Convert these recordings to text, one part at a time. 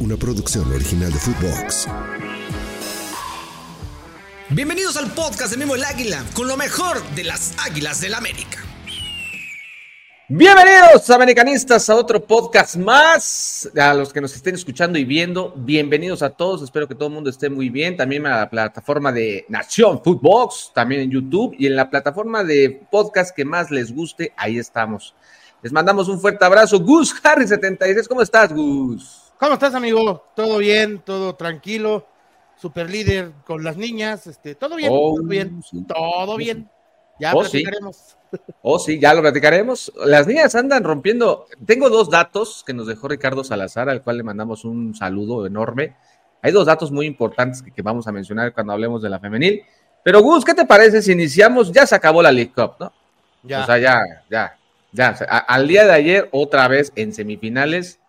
una producción original de Footbox. Bienvenidos al podcast de Memo el Águila, con lo mejor de las Águilas del América. Bienvenidos, americanistas, a otro podcast más. A los que nos estén escuchando y viendo, bienvenidos a todos. Espero que todo el mundo esté muy bien. También a la plataforma de Nación Footbox, también en YouTube y en la plataforma de podcast que más les guste. Ahí estamos. Les mandamos un fuerte abrazo. Gus Harry 76, ¿cómo estás, Gus? ¿Cómo estás, amigo? Todo bien, todo tranquilo. Super líder con las niñas, este, todo bien, Oh, todo bien, sí. todo bien. Ya Oh, sí. platicaremos. Oh, sí, ya lo platicaremos. Las niñas andan rompiendo. Tengo dos datos que nos dejó Ricardo Salazar, al cual le mandamos un saludo enorme. Hay dos datos muy importantes que, que vamos a mencionar cuando hablemos de la femenil. Pero, Gus, ¿qué te parece si iniciamos? Ya se acabó la League Cup, ¿no? Ya. O sea, ya, ya, ya. Al día de ayer, otra vez en semifinales.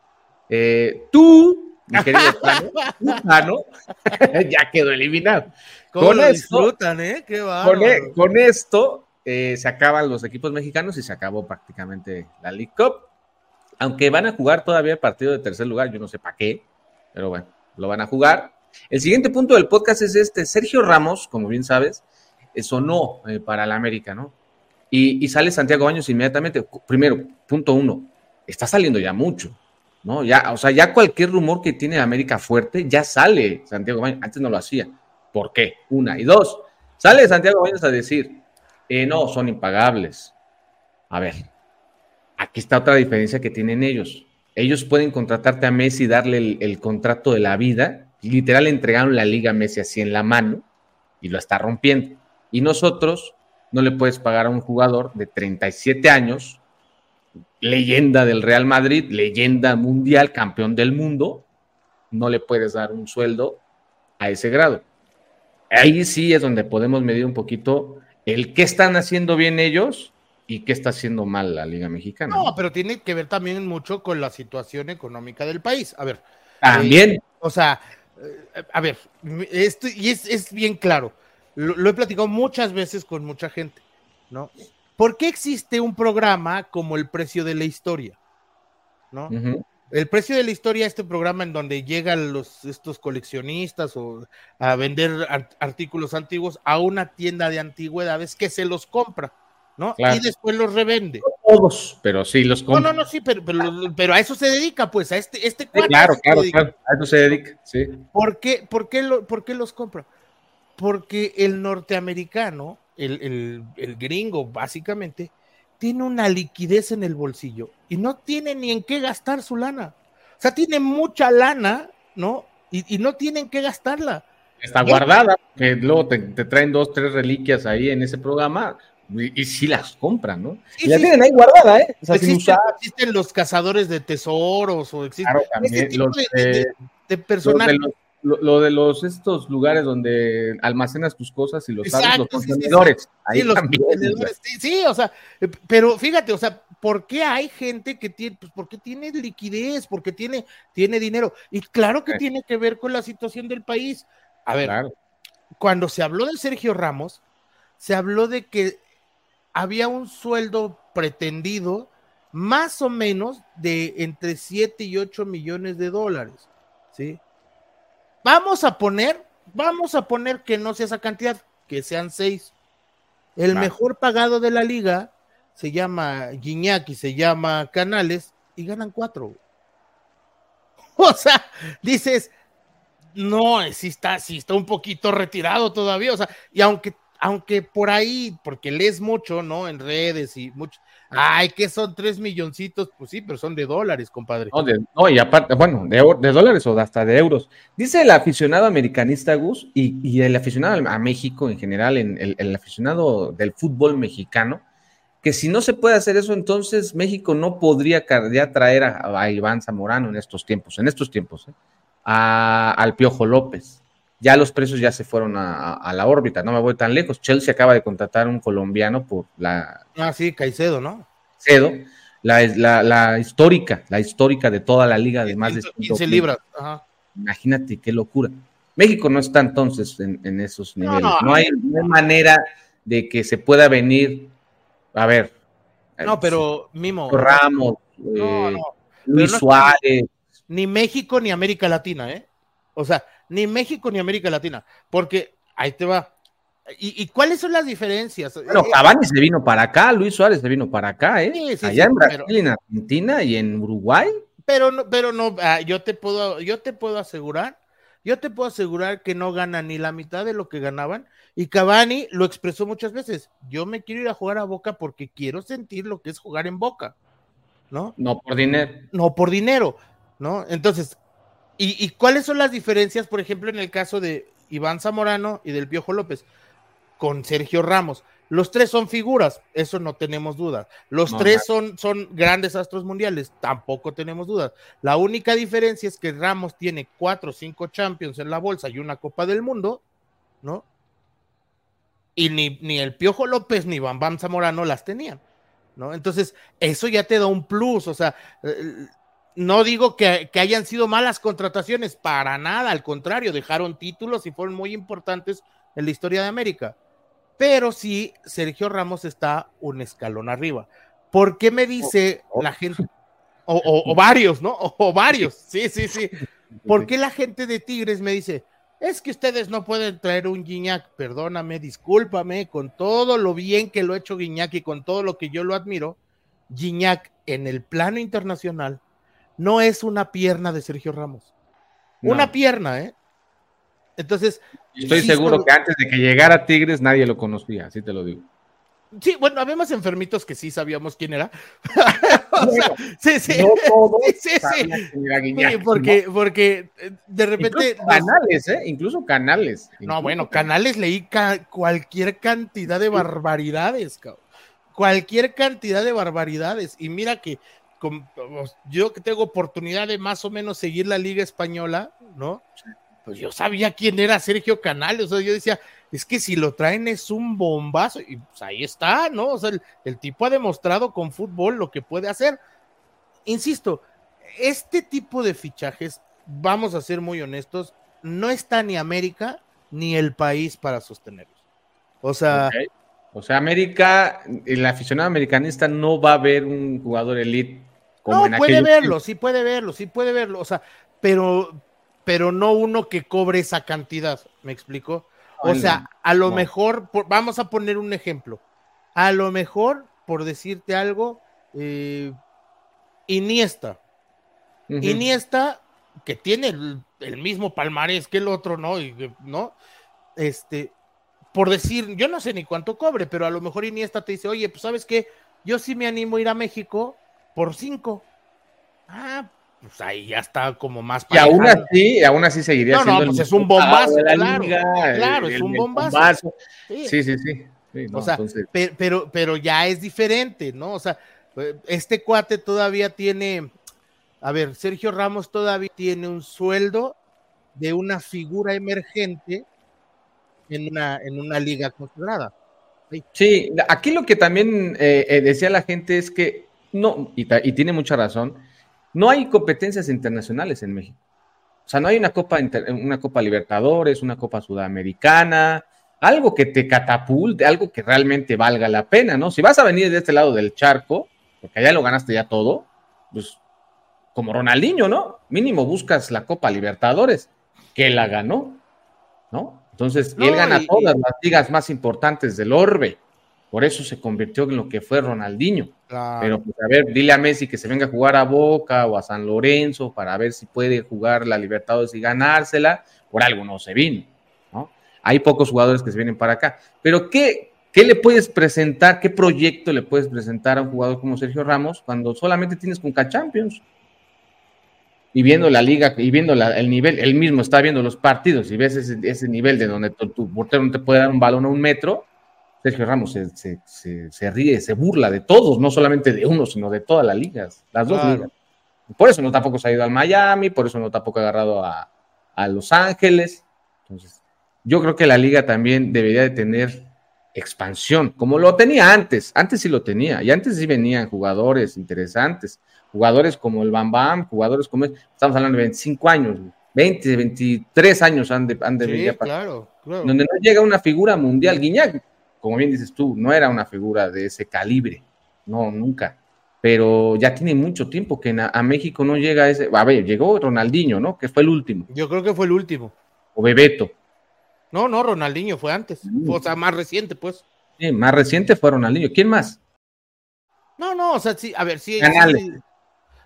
Eh, tú, mi querido Tano, tú, Tano, ya quedó eliminado. ¿Cómo con lo esto- eh? Qué Con, e- con esto eh, se acaban los equipos mexicanos y se acabó prácticamente la League Cup. Aunque van a jugar todavía el partido de tercer lugar, yo no sé para qué, pero bueno, lo van a jugar. El siguiente punto del podcast es este. Sergio Ramos, como bien sabes, eh, sonó eh, para la América, ¿no? Y, y sale Santiago Baños inmediatamente. Primero, punto uno, está saliendo ya mucho, ¿no? Ya, o sea, ya cualquier rumor que tiene América fuerte, ya sale Santiago Baños. Antes no lo hacía. ¿Por qué? Una. Y dos, sale Santiago Baños a decir, eh, no, son impagables. A ver, aquí está otra diferencia que tienen ellos. Ellos pueden contratarte a Messi y darle el, el contrato de la vida. Literal, entregaron la liga a Messi así en la mano y lo está rompiendo. Y nosotros no le puedes pagar a un jugador de 37 años, leyenda del Real Madrid, leyenda mundial, campeón del mundo, no le puedes dar un sueldo a ese grado. Ahí sí es donde podemos medir un poquito el qué están haciendo bien ellos y qué está haciendo mal la Liga Mexicana. No, pero tiene que ver también mucho con la situación económica del país. A ver, También, o sea, eh, a ver, esto y es, es bien claro. Lo, lo he platicado muchas veces con mucha gente, ¿no? ¿Por qué existe un programa como El Precio de la Historia? ¿No? ujú, El precio de la historia, este programa en donde llegan los, estos coleccionistas o a vender ar- artículos antiguos a una tienda de antigüedades que se los compra, ¿no? Claro. Y después los revende. todos, pero sí los No, compran. no, no, sí, pero, pero, pero a eso se dedica, pues, a este, este Sí, claro, claro, claro, a eso se dedica, sí. ¿Por qué, por qué lo- por qué los compra? Porque el norteamericano, el, el- el gringo, básicamente, tiene una liquidez en el bolsillo y no tiene ni en qué gastar su lana. O sea, tiene mucha lana, ¿no? Y, y no tienen que gastarla. Está guardada, que luego te, te traen dos, tres reliquias ahí en ese programa y, y sí las compran, ¿no? Sí, y la sí. tienen ahí guardada, ¿eh? O sea, Existen, existen los cazadores de tesoros o existen Claro, este también tipo los, de, de- de lo de personajes. los, lo, lo de los estos lugares donde almacenas tus cosas y los sabes, los Exacto, sí, sí. contenedores. Ahí Sí, los también. contenedores, sí, sí, o sea, eh, pero fíjate, o sea, ¿por qué hay gente que tiene, pues porque tiene liquidez, porque tiene, tiene dinero? Y claro que Sí. tiene que ver con la situación del país. A ver, Claro. cuando se habló de Sergio Ramos, se habló de que había un sueldo pretendido más o menos de entre 7 y 8 millones de dólares, ¿sí? Vamos a poner, vamos a poner que no sea esa cantidad, que sean 6. El mejor pagado de la liga se llama Guiñac y se llama Canales y ganan 4. O sea, dices, no, sí está, sí está un poquito retirado todavía, o sea, y aunque, aunque por ahí, porque lees mucho, ¿no? En redes y mucho, ay, que son tres milloncitos, pues sí, pero son de dólares, compadre. No, y aparte, bueno, de, de dólares o hasta de euros. Dice el aficionado americanista Gus y, y el aficionado a México en general, en el, aficionado del fútbol mexicano, que si no se puede hacer eso, entonces México no podría traer a, a Iván Zamorano en estos tiempos, en estos tiempos, ¿eh? a- al Piojo López. Ya los precios ya se fueron a, la órbita, no me voy tan lejos. Chelsea acaba de contratar a un colombiano por la Ah, sí, Caicedo, ¿no? Cedo, la, la, la histórica, la histórica de toda la liga de más de 15 100. libras. Ajá. Imagínate qué locura. México no está entonces en, en esos niveles. No, no. hay, no hay manera de que se pueda venir, a ver, No, pero Mimo. Ramos, No, eh. Luis Suárez, ni México ni América Latina, ¿eh? O sea, ni México ni América Latina, porque ahí te va. ¿Y, cuáles son las diferencias? Bueno, eh, Cavani se vino para acá, Luis Suárez se vino para acá, ¿eh? Allá en Brasil, en Argentina y en Uruguay. Pero no, pero no, ah, yo te puedo, yo te puedo asegurar, yo te puedo asegurar que no ganan ni la mitad de lo que ganaban. Y Cavani lo expresó muchas veces. Yo me quiero ir a jugar a Boca porque quiero sentir lo que es jugar en Boca, ¿no? No por dinero. No por dinero, ¿no? Entonces, ¿y, y cuáles son las diferencias, por ejemplo, en el caso de Iván Zamorano y del Piojo López? con Sergio Ramos. Los tres son figuras, eso no tenemos dudas. Los tres son, son grandes astros mundiales, tampoco tenemos dudas. La única diferencia es que Ramos tiene cuatro o cinco Champions en la bolsa y una Copa del Mundo, ¿no? Y ni, ni el Piojo López ni Bam Bam Zamorano las tenían, ¿no? Entonces, eso ya te da un plus, o sea, eh, no digo que, que hayan sido malas contrataciones, para nada, al contrario, dejaron títulos y fueron muy importantes en la historia de América pero sí Sergio Ramos está un escalón arriba. ¿Por qué me dice oh, oh. la gente? O, varios, ¿no? O, varios, sí, sí, sí. ¿Por qué la gente de Tigres me dice, es que ustedes no pueden traer un Guiñac? Perdóname, discúlpame, con todo lo bien que lo ha hecho Guiñac y con todo lo que yo lo admiro, Guiñac en el plano internacional no es una pierna de Sergio Ramos. Una pierna, ¿eh? Entonces. Estoy seguro que antes de que llegara Tigres nadie lo conocía, así te lo digo. Sí, bueno, habíamos enfermitos que sí sabíamos quién era. sí, sí. sí, sí. porque, porque eh, de repente. Incluso canales, ¿eh? Incluso canales. No, bueno, canales leí cualquier cantidad de barbaridades, cabrón. Cualquier cantidad de barbaridades. Y mira que yo que tengo oportunidad de más o menos seguir la Liga Española, ¿no? pues yo sabía quién era Sergio Canales, o sea, yo decía, es que si lo traen es un bombazo, y pues ahí está, ¿no? O sea, el, tipo ha demostrado con fútbol lo que puede hacer. Insisto, este tipo de fichajes, vamos a ser muy honestos, no está ni América ni el país para sostenerlos. O sea... O sea, América, el aficionado americanista no va a ver un jugador elite. Como no, puede verlo, sí puede verlo, sí puede verlo. O sea, pero, pero no uno que cobre esa cantidad, ¿me explico? O sea, a lo mejor, vamos a poner un ejemplo, a lo mejor, por decirte algo, eh, Iniesta. Iniesta, que tiene el, mismo palmarés que el otro, ¿no? ¿no? Este, por decir, yo no sé ni cuánto cobre, pero a lo mejor Iniesta te dice, oye, pues sabes qué, yo sí me animo a ir a México por cinco. Ah, pues ahí ya está como más Y aún así, aún así seguiría no, siendo. No, pues es un bombazo, claro. claro, es un bombazo. Sí, sí, sí. o sea, pero, pero ya es diferente, ¿no? O sea, este cuate todavía tiene, a ver, Sergio Ramos todavía tiene un sueldo de una figura emergente en una, en una liga consagrada. Sí. aquí lo que también eh, eh, decía la gente es que no, y, y tiene mucha razón, no hay competencias internacionales en México. O sea, no hay una Copa, una Copa Libertadores, una Copa Sudamericana, algo que te catapulte, algo que realmente valga la pena, ¿no? Si vas a venir de este lado del charco, porque allá lo ganaste ya todo, pues como Ronaldinho, ¿no? Mínimo buscas la Copa Libertadores, que la ganó, ¿no? Entonces, él gana todas las ligas más importantes del orbe. Por eso se convirtió en lo que fue Ronaldinho. Pero pues a ver, dile a Messi que se venga a jugar a Boca o a San Lorenzo para ver si puede jugar la Libertadores y ganársela. Por algo no se vino, ¿no? Hay pocos jugadores que se vienen para acá. Pero ¿qué, qué le puedes presentar, qué proyecto le puedes presentar a un jugador como Sergio Ramos cuando solamente tienes Conca Champions? Y viendo la liga, y viendo el nivel, él mismo está viendo los partidos y ves ese, ese nivel de donde tu, tu portero no te puede dar un balón a un metro, Sergio Ramos se, ríe, se burla de todos, no solamente de uno, sino de todas las ligas, las dos ligas. Por eso no tampoco se ha ido al Miami, por eso no tampoco ha agarrado a, Los Ángeles. Entonces, yo creo que la liga también debería de tener expansión, como lo tenía antes. Antes sí lo tenía, y antes sí venían jugadores interesantes, jugadores como el Bam Bam, jugadores como, estamos hablando de 25 años, 20, 23 años han de, han sí, claro, claro. Donde no llega una figura mundial. Guiñac como bien dices tú, no era una figura de ese calibre, no, nunca. pero ya tiene mucho tiempo que a, México no llega ese. A ver, llegó Ronaldinho, ¿no? Que fue el último. Yo creo que fue el último. O Bebeto. No, no, Ronaldinho fue antes. Mm. O sea, más reciente, pues. Sí, más reciente fue Ronaldinho. ¿Quién más? No, no, o sea, sí, a ver, sí.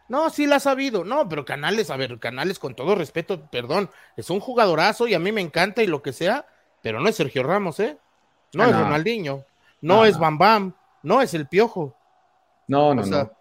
no, sí la ha sabido. No, pero Canales, a ver, Canales, con todo respeto, perdón, es un jugadorazo y a mí me encanta y lo que sea, pero no es Sergio Ramos, ¿eh? No, ah, es Ronaldinho, no, es Bam Bam, no es el Piojo. No, no, no.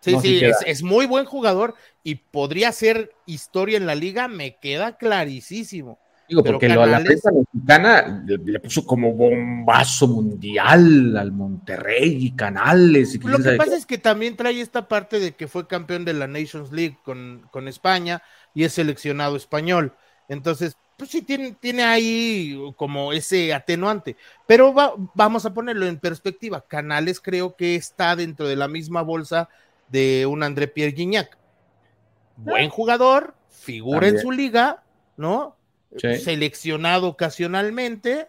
Sí, sí, es, muy buen jugador y podría ser historia en la liga, me queda clarísimo. Digo, porque la prensa mexicana le, puso como bombazo mundial al Monterrey y Canales. Y Lo que pasa es que también trae esta parte de que fue campeón de la Nations League con, con España y es seleccionado español. Entonces, pues sí, tiene, tiene ahí como ese atenuante. Pero vamos a ponerlo en perspectiva. Canales creo que está dentro de la misma bolsa de un André Pierre Guignac. Buen jugador, figura en su liga, ¿no? seleccionado ocasionalmente,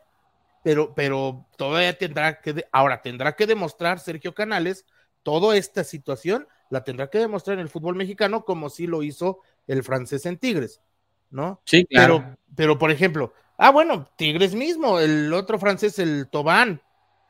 pero, pero todavía tendrá que, ahora tendrá que demostrar Sergio Canales, toda esta situación la tendrá que demostrar en el fútbol mexicano como si lo hizo el francés en Tigres, ¿no? Sí, claro. Pero, pero por ejemplo, ah, bueno, Tigres mismo, el otro francés, el Tobán,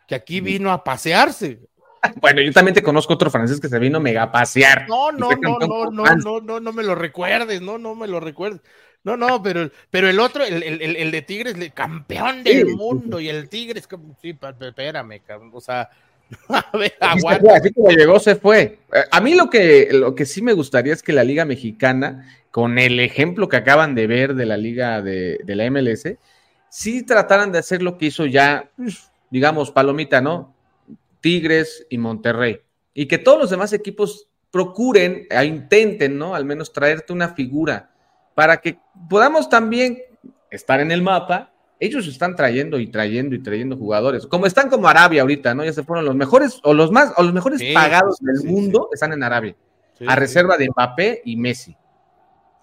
que aquí vino a pasearse. Bueno, yo también te conozco otro francés que se vino mega a pasear. No, no, no, no, no, no, no, no me lo recuerdes, no, no me lo recuerdes. No, no, pero, pero el otro, el, el, el de Tigres, el campeón del mundo, y el Tigres, sí, espérame, o sea, a ver, aguanta. Así como llegó, se fue. Eh, a mí lo que, lo que sí me gustaría es que la Liga Mexicana, con el ejemplo que acaban de ver de la Liga de, de la MLS, sí trataran de hacer lo que hizo ya, pues, digamos, Palomita, ¿no? Tigres y Monterrey. Y que todos los demás equipos procuren, e intenten, ¿no? Al menos traerte una figura para que podamos también estar en el mapa. Ellos están trayendo y trayendo y trayendo jugadores, como están como Arabia ahorita, ¿no? Ya se fueron los mejores o los más o los mejores pagados del mundo están en Arabia, a reserva de Mbappé y Messi.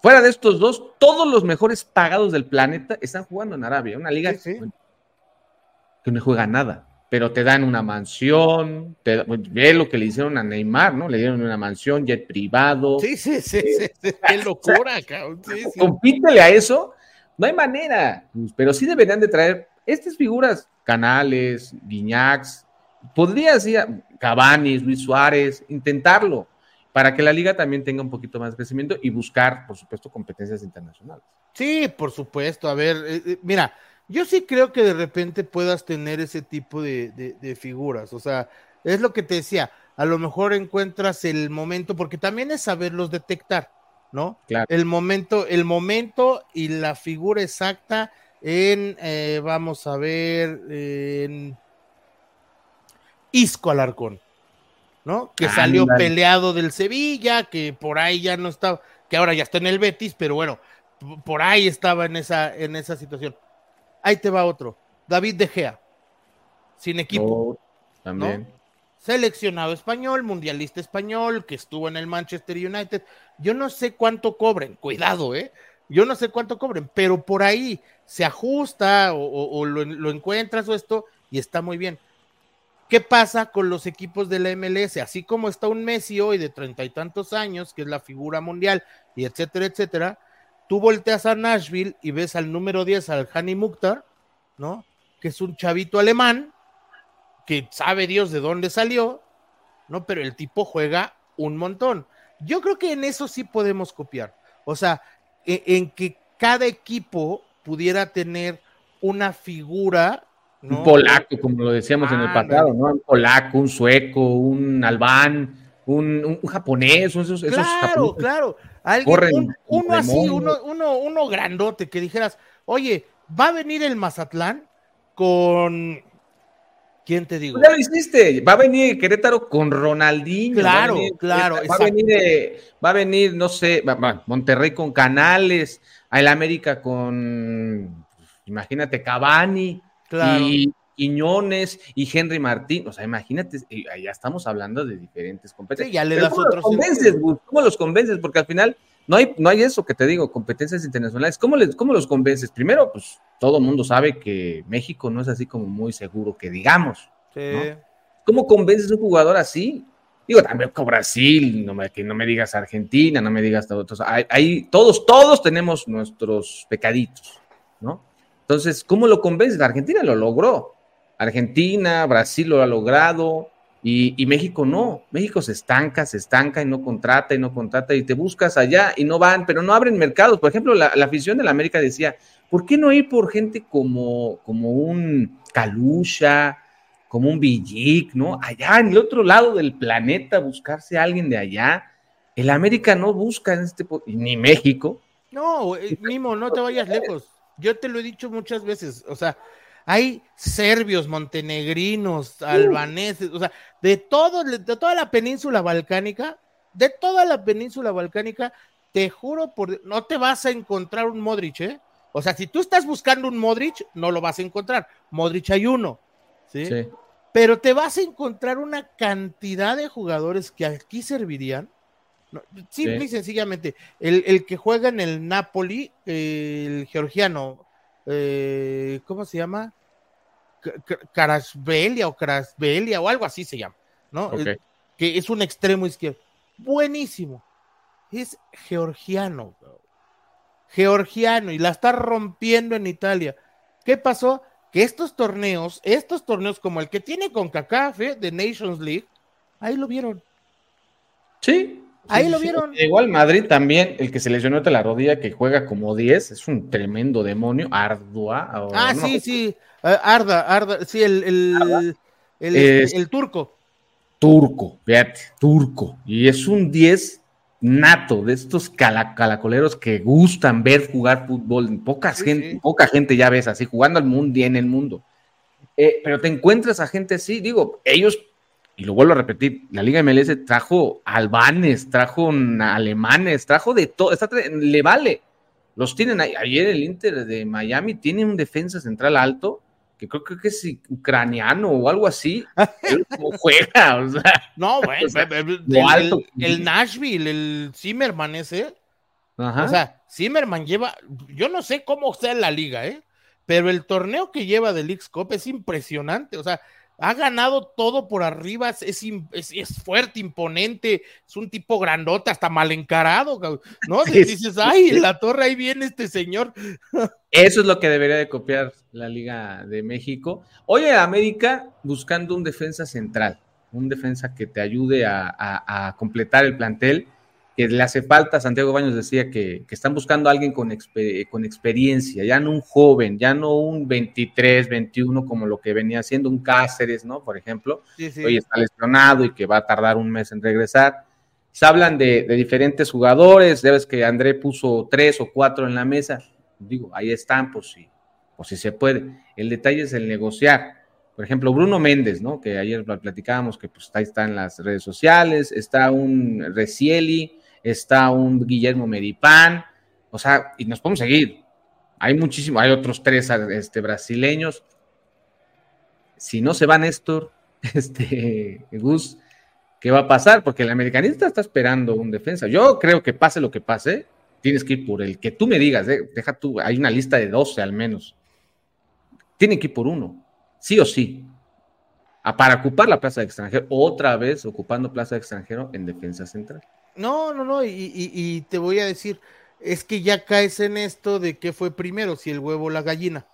Fuera de estos dos, todos los mejores pagados del planeta están jugando en Arabia, una liga que no juega nada pero te dan una mansión, te, ve lo que le hicieron a Neymar, ¿no? Le dieron una mansión, jet privado. Sí, sí, sí, sí, qué locura, cabrón. Compítele a eso, no hay manera, pero sí deberían de traer estas figuras, Canales, Guiñacs, podría ser Cavani, Luis Suárez, intentarlo, para que la liga también tenga un poquito más de crecimiento y buscar, por supuesto, competencias internacionales. Sí, por supuesto, a ver, eh, eh, mira, yo sí creo que de repente puedas tener ese tipo de, figuras. O sea, es lo que te decía. A lo mejor encuentras el momento, porque también es saberlos detectar, ¿no? Claro. El momento, el momento y la figura exacta en, eh, vamos a ver, en Isco Alarcón, ¿no? Que salió peleado del Sevilla, que por ahí ya no estaba, que ahora ya está en el Betis, pero bueno, por ahí estaba en esa, en esa situación. Ahí te va otro. David De Gea. Sin equipo. Oh, también. Seleccionado español, mundialista español, que estuvo en el Manchester United. Yo no sé cuánto cobren. Cuidado, ¿eh? Yo no sé cuánto cobren, pero por ahí se ajusta o, lo, encuentras o esto y está muy bien. ¿Qué pasa con los equipos de la MLS? Así como está un Messi hoy de treinta y tantos años, que es la figura mundial, y etcétera, etcétera, tú volteas a Nashville y ves al número 10, al Hani Mukhtar, ¿no? Que es un chavito alemán, que sabe Dios de dónde salió, ¿no? Pero el tipo juega un montón. Yo creo que en eso sí podemos copiar. O sea, e, en, que cada equipo pudiera tener una figura. Un polaco, como lo decíamos en el pasado, ¿no? Un polaco, un sueco, un albán, un, japonés, esos, claro, claro. Alguien, uno así, uno, uno, uno grandote, que dijeras, oye, va a venir el Mazatlán con. ¿Quién te digo? Ya lo hiciste, va a venir Querétaro con Ronaldinho. Claro, claro. Va a, venir, eh, va a venir, no sé, Monterrey con Canales, el América con, imagínate, Cavani. Claro. Y, Quiñones y Henry Martín. O sea, imagínate, ya estamos hablando de diferentes competencias. ya le das ¿cómo los convences, ¿Cómo los convences? Porque al final no hay, no hay eso que te digo, competencias internacionales. ¿Cómo, les, ¿Cómo los convences? Primero, pues todo el mundo sabe que México no es así como muy seguro que digamos. ¿Cómo convences a un jugador así? Digo, también con Brasil, no me, que no me digas Argentina, no me digas otros. Ahí, todos, todos tenemos nuestros pecaditos, ¿no? Entonces, ¿cómo lo convences? Argentina lo logró. Argentina, Brasil lo ha logrado y, México no. México se estanca, se estanca y no contrata y no contrata y te buscas allá y no van, pero no abren mercados. Por ejemplo, la, afición de la América decía, ¿por qué no ir por gente como, como un Calusha, como un Villic, ¿no? Allá en el otro lado del planeta, buscarse a alguien de allá. El América no busca en este, ni México. No, eh, Mimo, no te vayas lejos. Yo te lo he dicho muchas veces, o sea, hay serbios, montenegrinos, albaneses, o sea, de todo, de toda la península balcánica, de toda la península balcánica, te juro por no te vas a encontrar un Modric, ¿eh? O sea, si tú estás buscando un Modric, no lo vas a encontrar. Modric hay uno, ¿sí? sí pero te vas a encontrar una cantidad de jugadores que aquí servirían. simple y sencillamente, el, que juega en el Napoli, el georgiano, eh, ¿cómo se llama? Karasbelia o Karasbelia o algo así se llama, ¿no? que es un extremo izquierdo. Buenísimo. Es georgiano. Georgiano y la está rompiendo en Italia. ¿Qué pasó? que estos torneos, estos torneos como el que tiene con CACAF ¿eh? de Nations League, ahí lo vieron. Sí. Ahí lo vieron. Igual Madrid también, el que se lesionó de la rodilla, que juega como 10, es un tremendo demonio, Ardua. ah, sí, sí, eh, Arda, Arda, sí, el, el, el, turco. Turco, fíjate, turco. Y es un 10 nato, de estos calacoleros que gustan ver jugar fútbol. Poca, gente, poca gente ya ves así, jugando al mundo y en el mundo. Eh, pero te encuentras a gente así, digo, ellos, y lo vuelvo a repetir, la Liga MLS trajo albanes, trajo alemanes, trajo de todo, le vale. Los tienen ahí. Ayer el Inter de Miami tiene un defensa central alto que creo, que es ucraniano o algo así, como juega, o sea. No, bueno, el, el, Nashville, el Zimmerman ese. O sea, Zimmerman lleva, yo no sé cómo sea la liga, ¿eh? Pero el torneo que lleva del X Cup es impresionante. O sea, ha ganado todo por arriba, es, es, fuerte, imponente, es un tipo grandote, hasta mal encarado, ¿no? Dices, ay, la torre, ahí viene este señor. Eso es lo que debería de copiar la Liga de México. Hoy en América buscando un defensa central, un defensa que te ayude a completar el plantel que le hace falta, Santiago Baños decía que, están buscando a alguien con, con, experiencia, ya no un joven, ya no un 23, 21 como lo que venía haciendo un Cáceres, ¿no? Por ejemplo, hoy está lesionado y que va a tardar un mes en regresar. Se hablan de, diferentes jugadores, debes que André puso tres o cuatro en la mesa, digo, ahí están, pues sí, pues si se puede. El detalle es el negociar. Por ejemplo, Bruno Méndez, ¿no? Que ayer platicábamos que pues ahí está en las redes sociales, está un Recieli, está un Guillermo Meripán, o sea, y nos podemos seguir. Hay muchísimos, hay otros tres este, brasileños. Si no se va Néstor, este, Gus, ¿qué va a pasar? Porque el americanista está esperando un defensa. Yo creo que pase lo que pase, tienes que ir por el que tú me digas, eh, deja tú, hay una lista de 12 al menos. Tienen que ir por uno, sí o sí. A, para ocupar la plaza de extranjero, otra vez ocupando plaza de extranjero en defensa central. No, no, no, y, te voy a decir, es que ya caes en esto de qué fue primero, si el huevo o la gallina,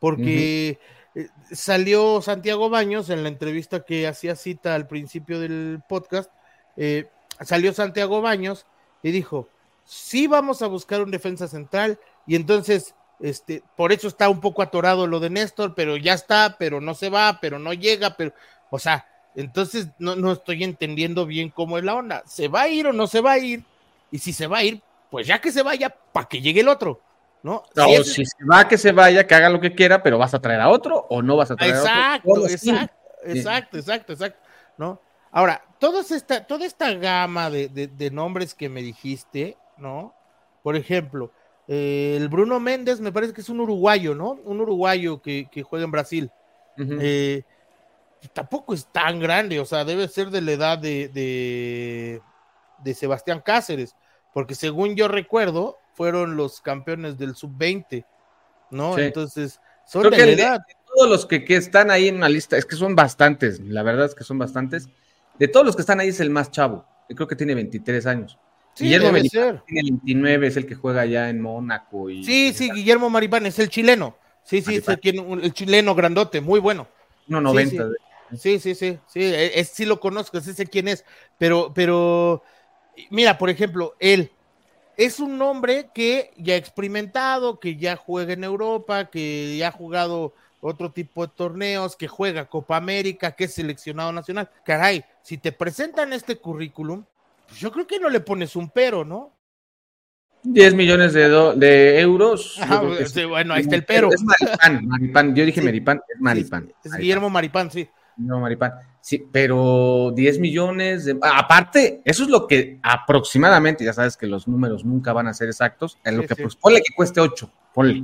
porque eh, salió Santiago Baños en la entrevista que hacía cita al principio del podcast, eh, salió Santiago Baños y dijo, sí vamos a buscar un defensa central, y entonces, este, por eso está un poco atorado lo de Néstor, pero ya está, pero no se va, pero no llega, pero, o sea, entonces no, no estoy entendiendo bien cómo es la onda. ¿Se va a ir o no se va a ir? Y si se va a ir, pues ya que se vaya, para que llegue el otro. ¿no? si, se va, que se vaya, que haga lo que quiera, pero vas a traer a otro o no vas a traer a otro. Exacto, exacto, exacto, exacto, ¿no? Ahora, toda esta, toda esta gama de, nombres que me dijiste, ¿no? Por ejemplo, eh, el Bruno Méndez me parece que es un uruguayo, ¿no? Un uruguayo que, juega en Brasil tampoco es tan grande, o sea, debe ser de la edad de, de, Sebastián Cáceres, porque según yo recuerdo, fueron los campeones del sub-20, ¿no? Entonces, son de la edad. todos los que, están ahí en la lista, es que son bastantes, la verdad es que son bastantes. de todos los que están ahí es el más chavo. Yo creo que tiene 23 años. Sí, Guillermo debe ser. tiene 29, es el que juega allá en Mónaco. Y, Sí, sí, Guillermo Maripán es el chileno. Sí, sí, un- el chileno grandote, muy bueno. 1.90. Sí, sí, sí, sí, e- es- sí lo conozco, sí sé quién es, pero, pero, mira, por ejemplo, él es un hombre que ya ha experimentado, que ya juega en Europa, que ya ha jugado otro tipo de torneos, que juega Copa América, que es seleccionado nacional. Caray, si te presentan este currículum, pues yo creo que no le pones un pero, ¿no? 10 millones de, do- de euros. Ajá, sí, sí. bueno, ahí está el pero. Es Maripán, Maripán. Yo dije Sí. Maripán, es Maripán. Sí, es Maripán. Guillermo Maripán, sí. No, Maripán. Sí, pero 10 millones de... Aparte, eso es lo que aproximadamente, ya sabes que los números nunca van a ser exactos, en lo Sí, que sí. pues ponle que cueste 8, ponle.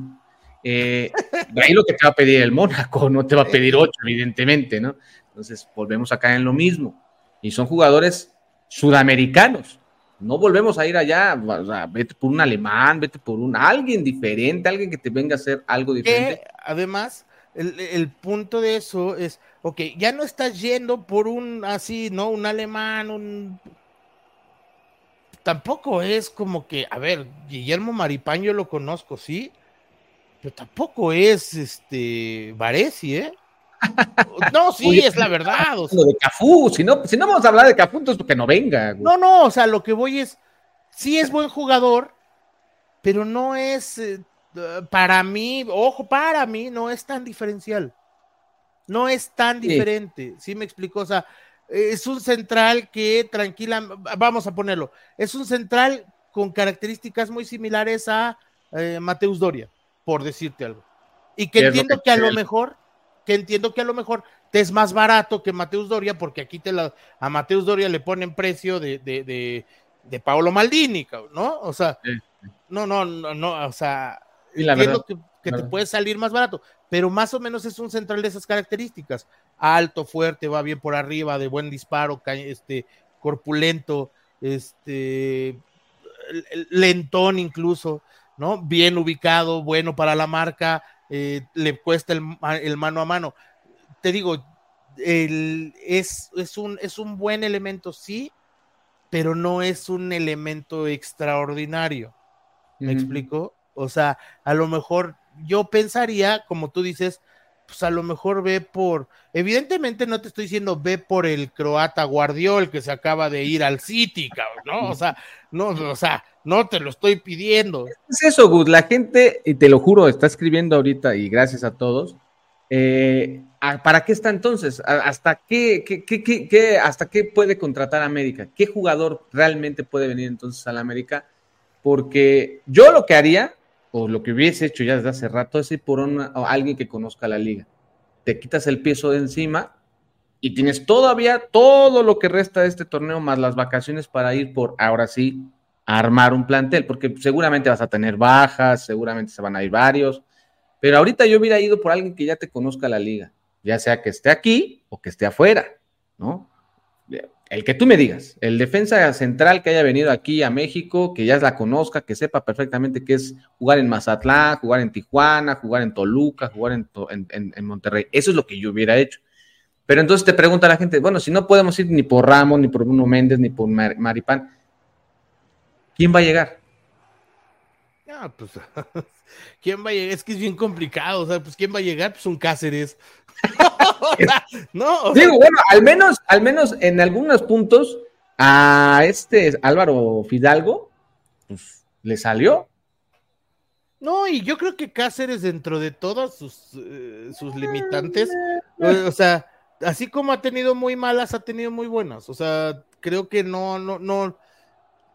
Eh, de ahí lo que te va a pedir el Mónaco, no te va a pedir 8, evidentemente, ¿no? Entonces, volvemos acá en lo mismo. Y son jugadores sudamericanos. No volvemos a ir allá, o sea, vete por un alemán, vete por un alguien diferente, alguien que te venga a hacer algo diferente. que además el, el punto de eso es, ok, ya no estás yendo por un así, ¿no? Un alemán, un... Tampoco es como que, a ver, Guillermo Maripán yo lo conozco, sí, pero tampoco es este Varesi, ¿eh? No, sí, Oye, es la verdad. o sea, de Cafú, si no, si no vamos a hablar de Cafú, entonces que no venga. güey. no, no, o sea, lo que voy es, sí es buen jugador, pero no es, eh, para mí, ojo, para mí, no es tan diferencial. No es tan Sí. diferente, ¿sí me explico? O sea, es un central que tranquila, vamos a ponerlo, es un central con características muy similares a eh, Mateus Doria, por decirte algo. Y que ¿Qué es lo entiendo que que a lo mejor, que entiendo que a lo mejor te es más barato que Mateus Doria, porque aquí te la, a Mateus Doria le ponen precio de, de, de, de Paolo Maldini, ¿no? O sea, Sí. no, no, no, no, o sea, La verdad, que, que te puede salir más barato, pero más o menos es un central de esas características. Alto, fuerte, va bien por arriba, de buen disparo, este, corpulento, este, lentón incluso, ¿no? Bien ubicado, bueno para la marca, eh, le cuesta el, el mano a mano. Te digo, el- es, es, un, es un buen elemento, sí, pero no es un elemento extraordinario. ¿Me explico? O sea, a lo mejor yo pensaría, como tú dices, pues a lo mejor ve por, evidentemente no te estoy diciendo ve por el croata Guardiol que se acaba de ir al City, cabrón, ¿no? O sea, no, o sea, no te lo estoy pidiendo. Es eso, Gus. La gente, y te lo juro, está escribiendo ahorita y gracias a todos. eh, ¿a- ¿Para qué está entonces? ¿A- ¿Hasta qué, qué- qué- qué- hasta qué puede contratar América? ¿Qué jugador realmente puede venir entonces a la América? Porque yo lo que haría, o lo que hubiese hecho ya desde hace rato, es ir por alguien que conozca la liga. Te quitas el peso de encima y tienes todavía todo lo que resta de este torneo más las vacaciones para ir por, ahora sí, a armar un plantel, porque seguramente vas a tener bajas, seguramente se van a ir varios, pero ahorita yo hubiera ido por alguien que ya te conozca la liga, ya sea que esté aquí o que esté afuera, ¿no? El que tú me digas, el defensa central que haya venido aquí a México, que ya la conozca, que sepa perfectamente qué es jugar en Mazatlán, jugar en Tijuana, jugar en Toluca, jugar en, Monterrey. Eso es lo que yo hubiera hecho. Pero entonces te pregunta la gente, bueno, si no podemos ir ni por Ramos, ni por Bruno Méndez, ni por Mar- Maripán, ¿quién va a llegar? Ah, pues, ¿quién va a llegar? Es que es bien complicado, o sea, pues, ¿quién va a llegar? Pues un Cáceres. No, o sea, Digo, bueno, al menos, al menos en algunos puntos a este Álvaro Fidalgo, pues le salió. No, y yo creo que Cáceres, dentro de todas sus, eh, sus limitantes, eh, o sea, así como ha tenido muy malas, ha tenido muy buenas. O sea, creo que no, no, no,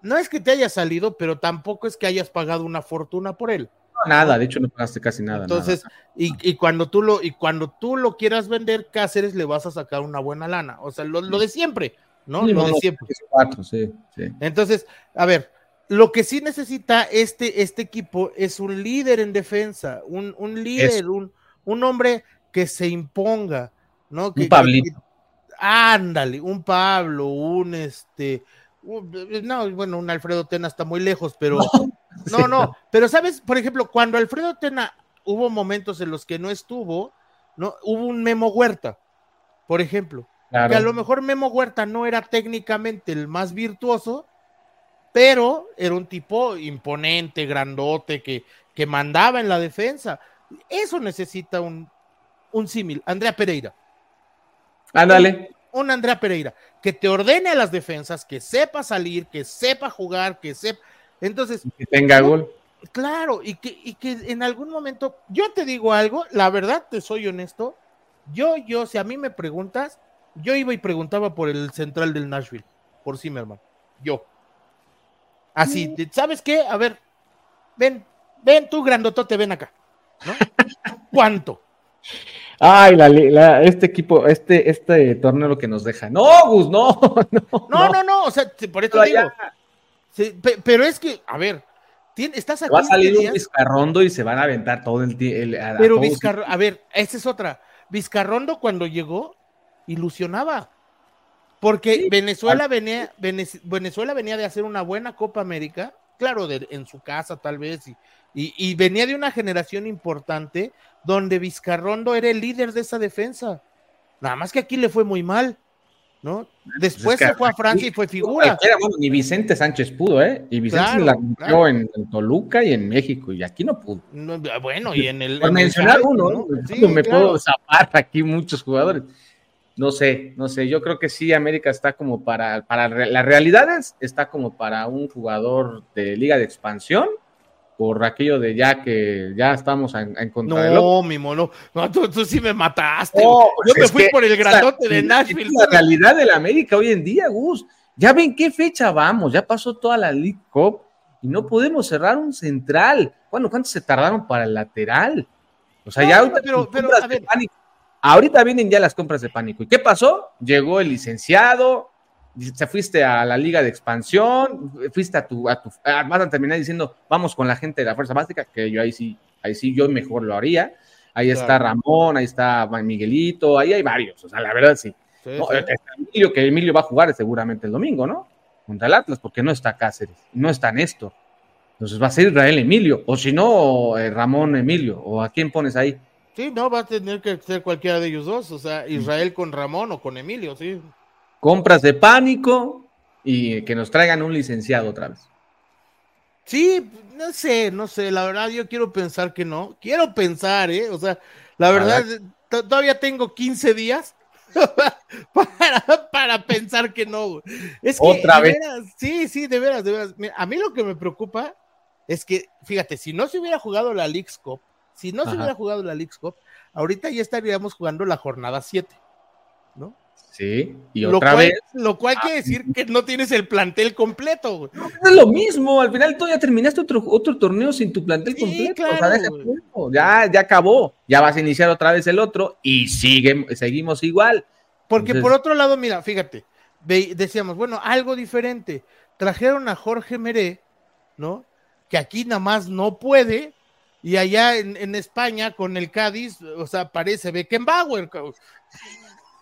no es que te haya salido, pero tampoco es que hayas pagado una fortuna por él. Nada, de hecho no pagaste casi nada. Entonces, y, y cuando tú lo, y cuando tú lo quieras vender, Cáceres le vas a sacar una buena lana. O sea, lo, lo de siempre, ¿no? Sí, lo de siempre. tres, cuatro, sí, sí. Entonces, a ver, lo que sí necesita este, este equipo es un líder en defensa, un, un líder, un, un hombre que se imponga, ¿no? Que, Un Pablito. que- ándale, un Pablo, un este, un- no, bueno, un Alfredo Tena está muy lejos, pero no, no, pero sabes, por ejemplo, cuando Alfredo Tena hubo momentos en los que no estuvo, no, hubo un Memo Huerta, por ejemplo. que a lo mejor Memo Huerta no era técnicamente el más virtuoso, pero era un tipo imponente, grandote, que, que mandaba en la defensa. Eso necesita un, un símil. Andrea Pereira. Ándale. Un, Andrea Pereira, que te ordene a las defensas, que sepa salir, que sepa jugar, que sepa. Entonces. Que tenga gol. Claro, y que, y que en algún momento, yo te digo algo, la verdad te soy honesto, yo, yo, si a mí me preguntas, yo iba y preguntaba por el central del Nashville, por Zimmerman, yo. Así, mm. ¿sabes qué? A ver, ven, ven tú, grandotote, ven acá. ¿no? ¿Cuánto? Ay, la, este equipo, este, este torneo lo que nos deja. No, Gus, no, no. No, no, no, o sea, por eso digo. Pero es que, a ver, estás aquí. Va a salir un Vizcarrondo y se van a aventar todo el tiempo. Pero Vizcarrondo, a ver, esa es otra. Vizcarrondo cuando llegó, ilusionaba. Porque Venezuela, venía, Venezuela venía de hacer una buena Copa América, claro, en su casa tal vez, y, y, venía de una generación importante donde Vizcarrondo era el líder de esa defensa. Nada más que aquí le fue muy mal. ¿No? Pues Después se fue a Francia y fue figura. ni Vicente Sánchez pudo, ¿eh? Y Vicente la cumplió en, Toluca y en México, y aquí no pudo. bueno, y en el. Por mencionar uno, ¿no? me puedo zapar aquí muchos jugadores. No sé, no sé, yo creo que sí, América está como para, para las realidades, está como para un jugador de liga de expansión por aquello de ya que ya estamos en, en contra no, mi mono, no, tú, sí me mataste. yo pues me fui por el grandote de Nashville. la realidad de la América hoy en día, Gus. Ya ven qué fecha vamos, ya pasó toda la League Cup y no podemos cerrar un central. Bueno, ¿cuánto se tardaron para el lateral? O sea, ya ahorita, pero, pero, ahorita vienen ya las compras de pánico. ¿Y qué pasó? Llegó el licenciado, se fuiste a la liga de expansión, fuiste a tu, a tu, vas a terminar diciendo, vamos con la gente de la Fuerza Básica, que yo ahí sí, ahí sí yo mejor lo haría. Ahí está Ramón, ahí está Miguelito, ahí hay varios, o sea, la verdad sí. Emilio, que Emilio va a jugar seguramente el domingo, ¿no? Contra el Atlas, porque no está Cáceres, no está Néstor. Entonces va a ser Israel Emilio, o si no, eh, Ramón Emilio, o a quién pones ahí. Sí, no, va a tener que ser cualquiera de ellos dos, o sea, Israel con Ramón o con Emilio, sí compras de pánico y que nos traigan un licenciado otra vez. Sí, no sé, no sé, la verdad yo quiero pensar que no, quiero pensar, ¿eh? O sea, la verdad, todavía tengo 15 días para, para pensar que no. Es que, otra vez. sí, sí, de veras, de veras. a mí lo que me preocupa es que, fíjate, si no se hubiera jugado la League's Cup, si no se hubiera jugado la League's Cup, ahorita ya estaríamos jugando la jornada 7, ¿no? Sí, y otra vez. Lo cual quiere decir que no tienes el plantel completo. es lo mismo, al final tú ya terminaste otro, otro torneo sin tu plantel completo. ya, ya acabó, ya vas a iniciar otra vez el otro y sigue, seguimos igual. Porque por otro lado, mira, fíjate, decíamos, bueno, algo diferente. Trajeron a Jorge Meré, ¿no? Que aquí nada más no puede, y allá en, en España con el Cádiz, o sea, parece Beckenbauer.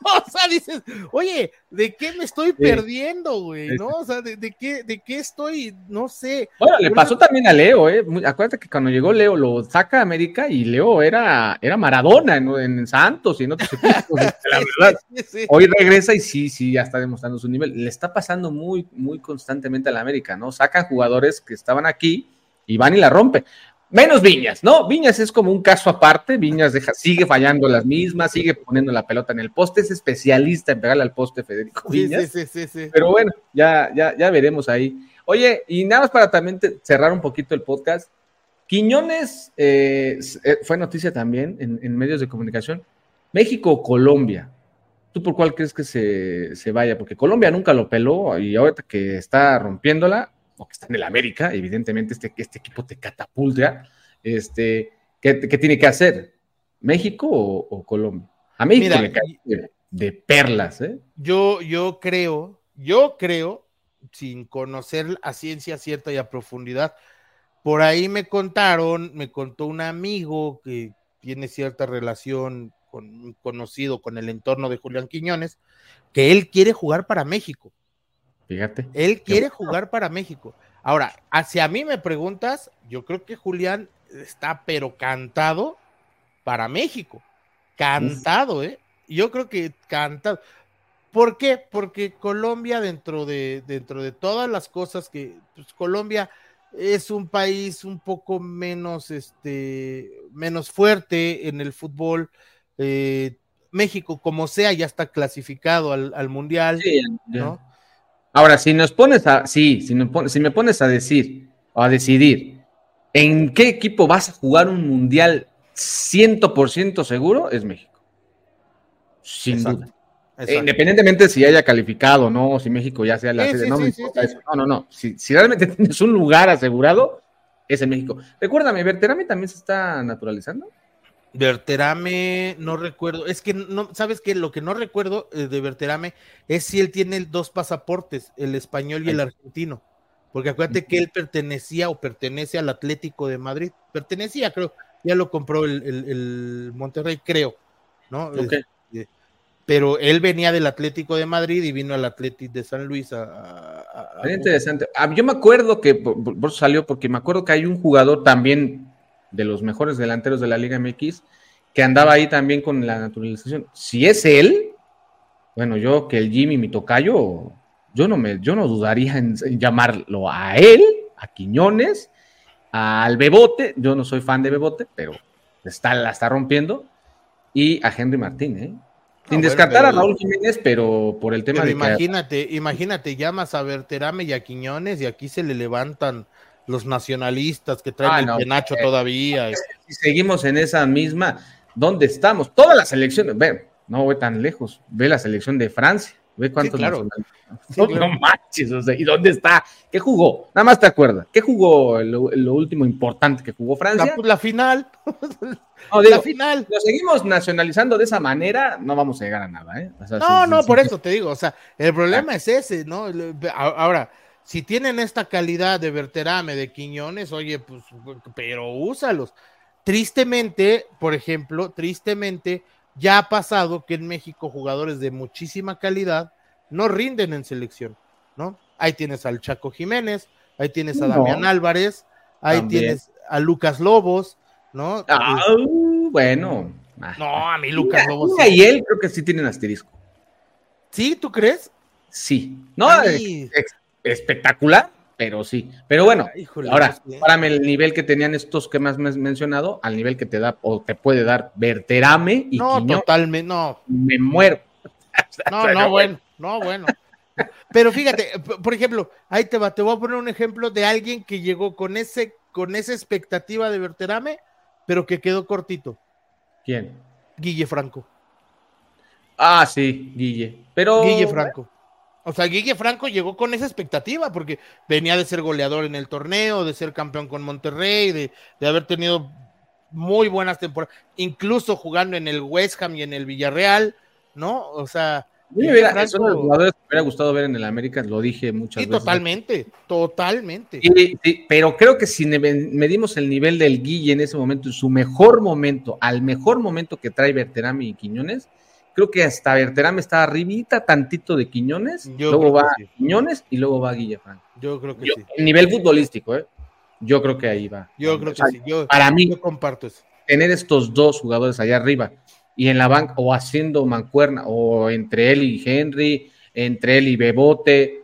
o sea, dices, oye, ¿de qué me estoy perdiendo, güey? ¿No? O sea, ¿de, qué, ¿de qué estoy? No sé. Bueno, le pasó también a Leo, ¿eh? Acuérdate que cuando llegó Leo lo saca a América y Leo era, era Maradona en, Santos y en otros equipos. la verdad. Hoy regresa y sí, sí, ya está demostrando su nivel. Le está pasando muy, muy constantemente a la América, ¿no? Sacan jugadores que estaban aquí y van y la rompen. Menos Viñas, ¿no? Viñas es como un caso aparte, Viñas deja, sigue fallando las mismas, sigue poniendo la pelota en el poste, es especialista en pegarle al poste Federico Viñas. Sí, sí, sí, Pero bueno, ya, ya, ya veremos ahí. Oye, y nada más para también cerrar un poquito el podcast, Quiñones eh, eh, fue noticia también en, medios de comunicación. México o Colombia. ¿Tú por cuál crees que se, se, vaya? Porque Colombia nunca lo peló y ahorita que está rompiéndola, o que está en el América, evidentemente este, este equipo te catapulta, este, ¿qué, tiene que hacer? ¿México o, Colombia? A México le cae de, perlas, ¿eh? Yo, yo creo, yo creo, sin conocer a ciencia cierta y a profundidad, por ahí me contaron, me contó un amigo que tiene cierta relación con conocido con el entorno de Julián Quiñones, que él quiere jugar para México. Fíjate. Él quiere jugar para México. Ahora, hacia mí me preguntas, yo creo que Julián está pero cantado para México. Cantado, ¿eh? Yo creo que cantado. ¿Por qué? Porque Colombia, dentro de, dentro de todas las cosas que, pues Colombia es un país un poco menos, este, menos fuerte en el fútbol. Eh, México, como sea, ya está clasificado al, mundial, ¿no? Ahora, si nos pones a, sí, si, si me pones a decir o a decidir en qué equipo vas a jugar un mundial 100% seguro, es México. Sin duda. Independientemente si haya calificado o no, si México ya sea la sede, no No, no, no. Si, realmente tienes un lugar asegurado, es en México. Recuérdame, ¿Verterame también se está naturalizando? Verterame, no recuerdo. Es que no, ¿sabes qué? Lo que no recuerdo eh, de Verterame es si él tiene dos pasaportes, el español y el argentino. Porque acuérdate que él pertenecía o pertenece al Atlético de Madrid. Pertenecía, creo. Ya lo compró el, Monterrey, creo. ¿No? Este, pero él venía del Atlético de Madrid y vino al Atlético de San Luis a. interesante. Ah, yo me acuerdo que por, salió porque me acuerdo que hay un jugador también de los mejores delanteros de la Liga MX que andaba ahí también con la naturalización. Si es él, bueno, yo que el Jimmy, mi tocayo, yo no me, yo no dudaría en, llamarlo a él, a Quiñones, al Bebote. Yo no soy fan de Bebote, pero está, la está rompiendo. Y a Henry Martín, ¿eh? Sin descartar a Raúl Jiménez, pero por el tema de imagínate, imagínate, llamas a Berterame y a Quiñones y aquí se le levantan los nacionalistas que traen ah, el Nacho eh, todavía. Si seguimos en esa misma, ¿dónde estamos? Todas las elecciones, ve, no voy tan lejos, ve la selección de Francia, ve cuántos claro. No manches, ¿y dónde está? ¿Qué jugó? Nada más te acuerdas. ¿Qué jugó lo, último importante que jugó Francia? La, final. la final. Lo seguimos nacionalizando de esa manera, no vamos a llegar a nada, ¿eh? no, no, por eso te digo, o sea, el problema es ese, ¿no? Ahora, si tienen esta calidad de Verterame, de Quiñones, oye, pues, pero úsalos. Tristemente, por ejemplo, tristemente, ya ha pasado que en México jugadores de muchísima calidad no rinden en selección, ¿no? Ahí tienes al Chaco Jiménez, ahí tienes a Damián Álvarez, ahí tienes a Lucas Lobos, ¿no? Ah, bueno. No, a mí Lucas Lobos. Y él creo que sí tienen asterisco. ¿Sí? ¿Tú crees? Sí. No, espectacular, pero sí. Pero bueno, ahora, párame el nivel que tenían estos que más me has mencionado, al nivel que te da o te puede dar Verterame y No, totalmente, no. Me muero. No, no, bueno, no, bueno. Pero fíjate, por ejemplo, ahí te va, te voy a poner un ejemplo de alguien que llegó con ese, con esa expectativa de Verterame, pero que quedó cortito. ¿Quién? Guille Franco. Ah, sí, Guille. Pero. Guille Franco. O sea, Guille Franco llegó con esa expectativa porque venía de ser goleador en el torneo, de ser campeón con Monterrey, de, haber tenido muy buenas temporadas, incluso jugando en el West Ham y en el Villarreal, ¿no? O sea. me hubiera, jugadores que me hubiera gustado ver en el América, lo dije muchas veces. Totalmente, totalmente. pero creo que si medimos el nivel del Guille en ese momento, su mejor momento, al mejor momento que trae Berterami y Quiñones, creo que hasta Berterame está arribita tantito de Quiñones, luego va Quiñones y luego va Guillefran. Yo creo que sí. El nivel futbolístico, ¿eh? Yo creo que ahí va. Yo creo que sí. Yo, para mí, comparto eso. Tener estos dos jugadores allá arriba y en la banca o haciendo mancuerna o entre él y Henry, entre él y Bebote,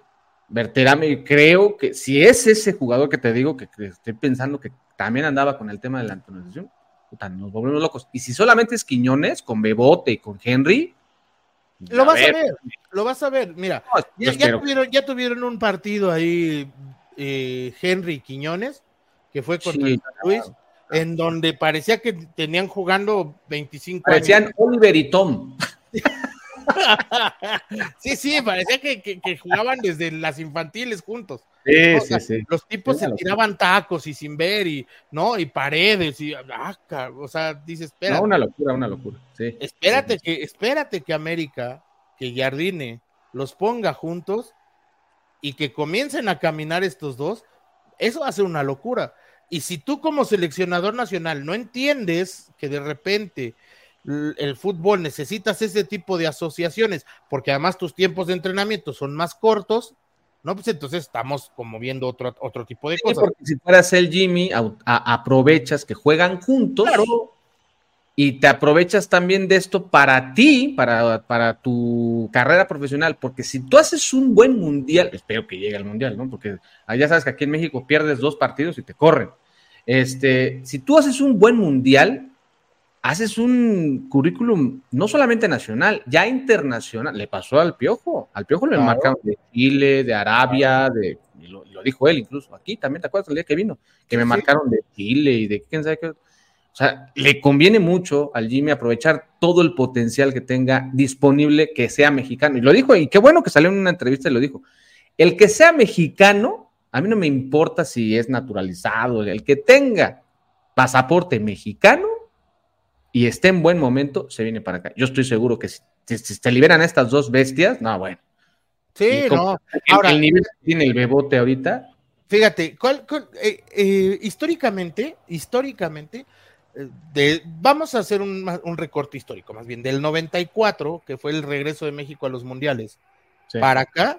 Berterame, creo que si es ese jugador que te digo que, estoy pensando que también andaba con el tema de la antonización, nos volvemos locos. Y si solamente es Quiñones, con Bebote y con Henry. Lo vas a ver, lo vas a ver. Mira, ya, tuvieron, un partido ahí, eh, Henry y Quiñones, que fue contra Luis, en donde parecía que tenían jugando 25 Parecían Oliver y Tom. sí, sí, parecía que, jugaban desde las infantiles juntos. Sí, sí, sí. Los tipos se tiraban tacos y sin ver y, ¿no? Y paredes y, ah, o sea, dice, espera. una locura, una locura, sí. Espérate que, espérate que América, que Jardine los ponga juntos y que comiencen a caminar estos dos, eso hace una locura. Y si tú como seleccionador nacional no entiendes que de repente el fútbol necesitas ese tipo de asociaciones, porque además tus tiempos de entrenamiento son más cortos, ¿no? Pues entonces estamos como viendo otro, otro tipo de cosas. Porque si fueras el Jimmy, aprovechas que juegan juntos y te aprovechas también de esto para ti, para, para tu carrera profesional, porque si tú haces un buen mundial, espero que llegue al mundial, ¿no? Porque ya sabes que aquí en México pierdes dos partidos y te corren. Este, si tú haces un buen mundial, haces un currículum no solamente nacional, ya internacional. Le pasó al Piojo, al Piojo le marcaron de Chile, de Arabia, de, lo, dijo él incluso, aquí también, ¿te acuerdas el día que vino? Que me marcaron de Chile y de quién sabe qué o sea, le conviene mucho al Jimmy aprovechar todo el potencial que tenga disponible que sea mexicano. Y lo dijo, y qué bueno que salió en una entrevista y lo dijo. El que sea mexicano, a mí no me importa si es naturalizado, el que tenga pasaporte mexicano y esté en buen momento, se viene para acá. Yo estoy seguro que si, se liberan estas dos bestias, no, bueno. Sí, no. Ahora, el nivel que tiene el bebote ahorita. Fíjate, eh, eh, históricamente, históricamente, vamos a hacer un, recorte histórico, más bien, del 94, que fue el regreso de México a los mundiales, para acá,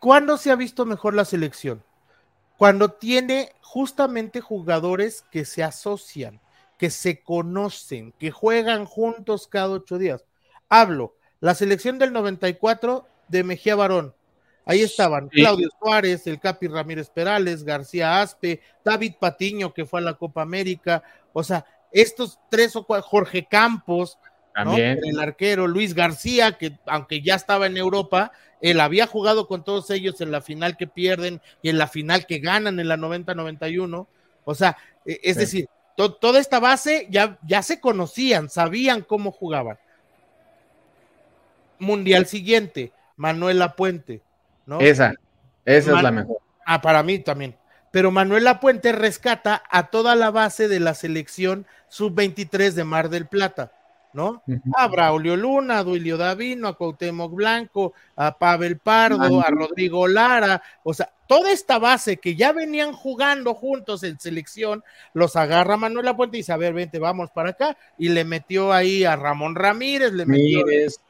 ¿cuándo se ha visto mejor la selección? Cuando tiene justamente jugadores que se asocian, que se conocen, que juegan juntos cada ocho días. Hablo, la selección del 94 de Mejía Barón, Ahí estaban Claudio Suárez, el Capi Ramírez Perales, García Aspe, David Patiño, que fue a la Copa América. O sea, estos tres o cuatro, Jorge Campos, el arquero, Luis García, que aunque ya estaba en Europa, él había jugado con todos ellos en la final que pierden y en la final que ganan en la 90-91. O sea, e, es decir, toda esta base ya, ya se conocían, sabían cómo jugaban. Mundial siguiente, Manuela Puente esa, esa es la mejor. Ah, para mí también. Pero Manuel Puente rescata a toda la base de la selección sub-23 de Mar del Plata. ¿No? A Braulio Luna, a Duilio Davino, a Cuauhtémoc Blanco, a Pavel Pardo, a Rodrigo Lara, o sea, toda esta base que ya venían jugando juntos en selección, los agarra Manuel Apuente y dice, a ver, vente, vamos para acá, y le metió ahí a Ramón Ramírez, le metió,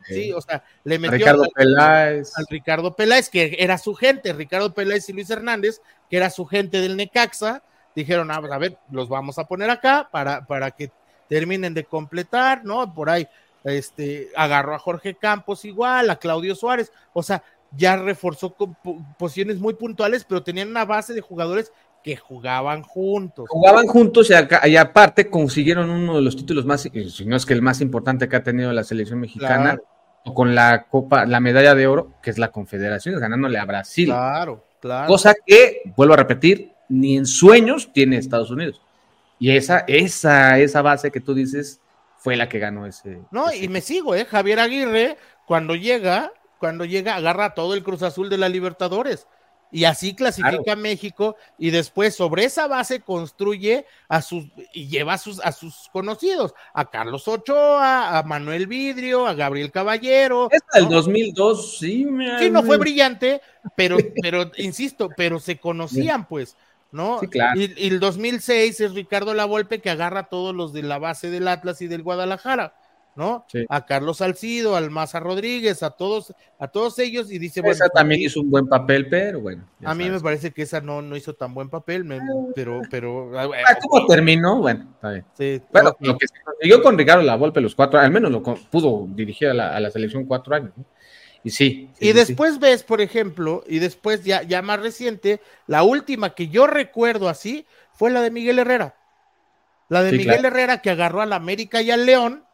sí, o sea, le metió Ricardo Peláez. al Ricardo Peláez, que era su gente, Ricardo Peláez y Luis Hernández, que era su gente del Necaxa, dijeron, ah, a ver, los vamos a poner acá para, para que terminen de completar, ¿no? Por ahí, este, agarró a Jorge Campos igual, a Claudio Suárez, o sea, ya reforzó posiciones muy puntuales, pero tenían una base de jugadores que jugaban juntos. Jugaban juntos y, aparte consiguieron uno de los títulos más, eh, si no es que el más importante que ha tenido la selección mexicana, con la Copa, la medalla de oro, que es la Confederación, ganándole a Brasil. Claro, claro. Cosa que, vuelvo a repetir, ni en sueños tiene Estados Unidos. Y esa, esa, esa base que tú dices fue la que ganó ese. No, y me sigo, ¿eh? Javier Aguirre, cuando llega, cuando llega, agarra todo el Cruz Azul de la Libertadores. Y así clasifica a México y después sobre esa base construye a sus y lleva a sus, a sus conocidos, a Carlos Ochoa, a Manuel Vidrio, a Gabriel Caballero. Esta del 2002, sí, me... Sí, no fue brillante, pero, pero, insisto, pero se conocían, pues. ¿No? y, el 2006 es Ricardo Lavolpe que agarra a todos los de la base del Atlas y del Guadalajara, ¿no? A Carlos Salcido, al Maza Rodríguez, a todos, a todos ellos y dice, esa también hizo un buen papel, pero bueno. A mí me parece que esa no, no hizo tan buen papel, pero, pero. Ah, ah, ¿Cómo terminó? Bueno, está bien. bueno, lo que se consiguió con Ricardo Lavolpe los cuatro, al menos lo pudo dirigir a la, a la selección cuatro años, ¿no? Y sí. y después ves, por ejemplo, y después ya, ya más reciente, la última que yo recuerdo así fue la de Miguel Herrera. La de Miguel Herrera que agarró al América y al León,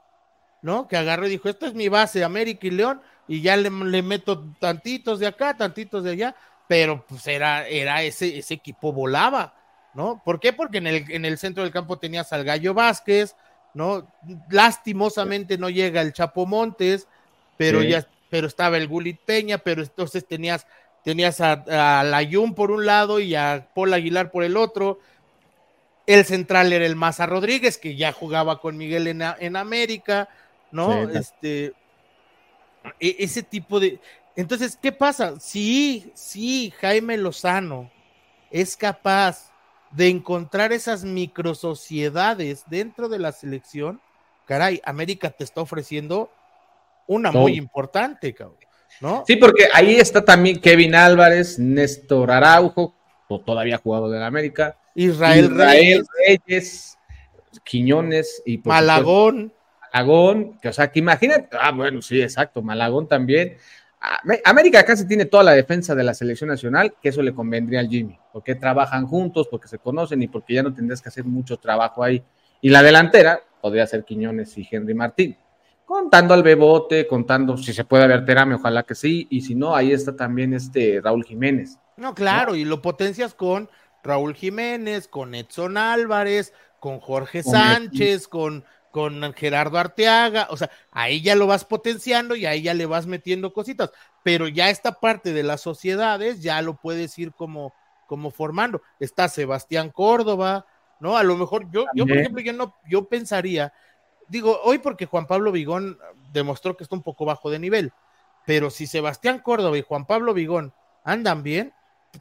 ¿no? Que agarró y dijo, esta es mi base, América y León, y ya le, meto tantitos de acá, tantitos de allá, pero pues era, era ese, ese equipo volaba, ¿no? ¿Por qué? Porque en el, en el centro del campo tenías al Gallo Vázquez, ¿no? Lastimosamente no llega el Chapo Montes, pero ya pero estaba el Gulit Peña, pero entonces tenías, tenías a, a Layun por un lado y a Paul Aguilar por el otro. El central era el Maza Rodríguez, que ya jugaba con Miguel en, en América, ¿no? este, e, ese tipo de. Entonces, ¿qué pasa? Sí, sí, Jaime Lozano es capaz de encontrar esas microsociedades dentro de la selección. Caray, América te está ofreciendo una muy importante, cabrón. ¿no? Sí, porque ahí está también Kevin Álvarez, Néstor Araujo, todavía jugado de América. Israel, Reyes. Quiñones y Malagón. Malagón, que o sea, que imagínate, ah, bueno, sí, exacto, Malagón también. América casi tiene toda la defensa de la selección nacional, que eso le convendría al Jimmy, porque trabajan juntos, porque se conocen y porque ya no tendrías que hacer mucho trabajo ahí. Y la delantera podría ser Quiñones y Henry Martín, contando al Bebote, contando si se puede ver Terame, ojalá que sí, y si no, ahí está también este Raúl Jiménez. No, claro, y lo potencias con Raúl Jiménez, con Edson Álvarez, con Jorge Sánchez, con con Gerardo Arteaga, o sea, ahí ya lo vas potenciando y ahí ya le vas metiendo cositas, pero ya esta parte de las sociedades ya lo puedes ir como, como formando. Está Sebastián Córdoba, ¿no? A lo mejor yo, yo por ejemplo, yo no, yo pensaría, digo, hoy porque Juan Pablo Vigón demostró que está un poco bajo de nivel, pero si Sebastián Córdoba y Juan Pablo Vigón andan bien,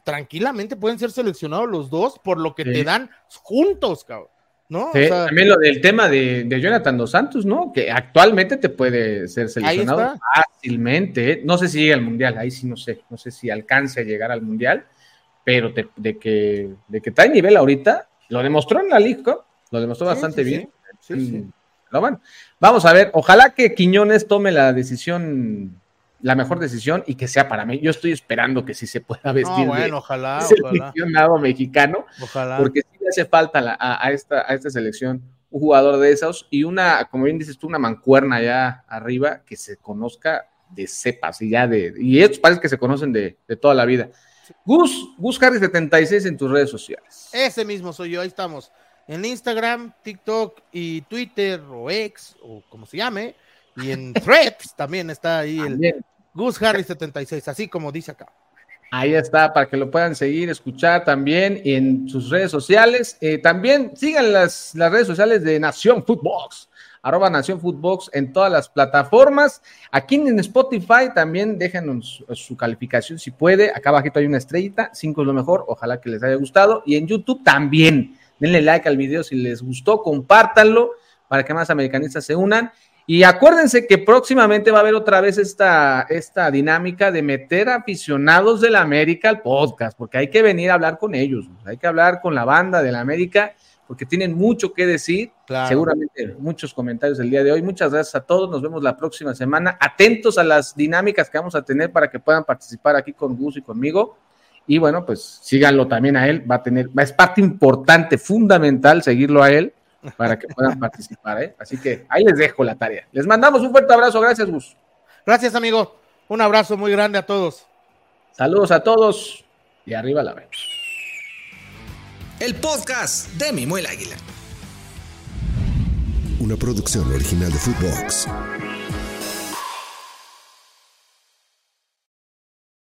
tranquilamente pueden ser seleccionados los dos por lo que te dan juntos, cabrón. ¿no? también lo del tema de, Jonathan Dos Santos, ¿no? Que actualmente te puede ser seleccionado fácilmente. No sé si llega al Mundial, ahí sí no sé, no sé si alcance a llegar al Mundial, pero de, que, de que trae nivel ahorita, lo demostró en la Liga, lo demostró bastante bien. Sí, bueno, vamos a ver, ojalá que Quiñones tome la decisión la mejor decisión y que sea para mí. Yo estoy esperando que sí se pueda vestir no, bueno, ojalá, seleccionado mexicano, ojalá. porque sí le hace falta a, esta, a esta selección un jugador de esos y una, como bien dices tú, una mancuerna allá arriba que se conozca de cepas y ya de, y estos parece que se conocen de, toda la vida. Gus, Gus Harry 76 en tus redes sociales. Ese mismo soy yo, ahí estamos. En Instagram, TikTok y Twitter o X o como se llame. Y en Threads también está ahí el Gus Harry 76, así como dice acá. Ahí está, para que lo puedan seguir, escuchar también en sus redes sociales. Eh, también sigan las, las redes sociales de Nación Footbox, arroba Nación Footbox en todas las plataformas. Aquí en Spotify también déjenos su calificación si puede. Acá abajito hay una estrellita, cinco es lo mejor, ojalá que les haya gustado. Y en YouTube también, denle like al video si les gustó, compártanlo para que más americanistas se unan. Y acuérdense que próximamente va a haber otra vez esta, esta dinámica de meter aficionados de la América al podcast, porque hay que venir a hablar con ellos, hay que hablar con la banda de la América, porque tienen mucho que decir. Seguramente muchos comentarios el día de hoy. Muchas gracias a todos. Nos vemos la próxima semana. Atentos a las dinámicas que vamos a tener para que puedan participar aquí con Gus y conmigo. Y bueno, pues síganlo también a él. Va a tener, es parte importante, fundamental seguirlo a él para que puedan participar. ¿eh? Así que ahí les dejo la tarea. Les mandamos un fuerte abrazo. Gracias, Gus. Gracias, amigo. Un abrazo muy grande a todos. Saludos a todos y arriba la vez. El podcast de Mimo el Águila. Una producción original de Footbox.